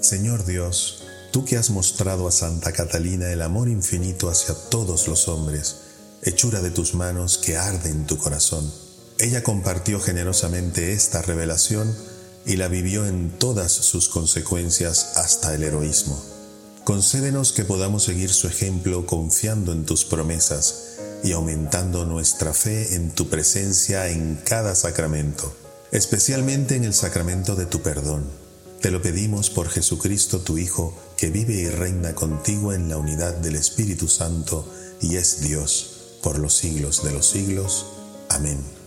Señor Dios, tú que has mostrado a Santa Catalina el amor infinito hacia todos los hombres, hechura de tus manos que arde en tu corazón. Ella compartió generosamente esta revelación y la vivió en todas sus consecuencias hasta el heroísmo. Concédenos que podamos seguir su ejemplo confiando en tus promesas y aumentando nuestra fe en tu presencia en cada sacramento, especialmente en el sacramento de tu perdón te lo pedimos por Jesucristo tu Hijo, que vive y reina contigo en la unidad del Espíritu Santo y es Dios por los siglos de los siglos. Amén.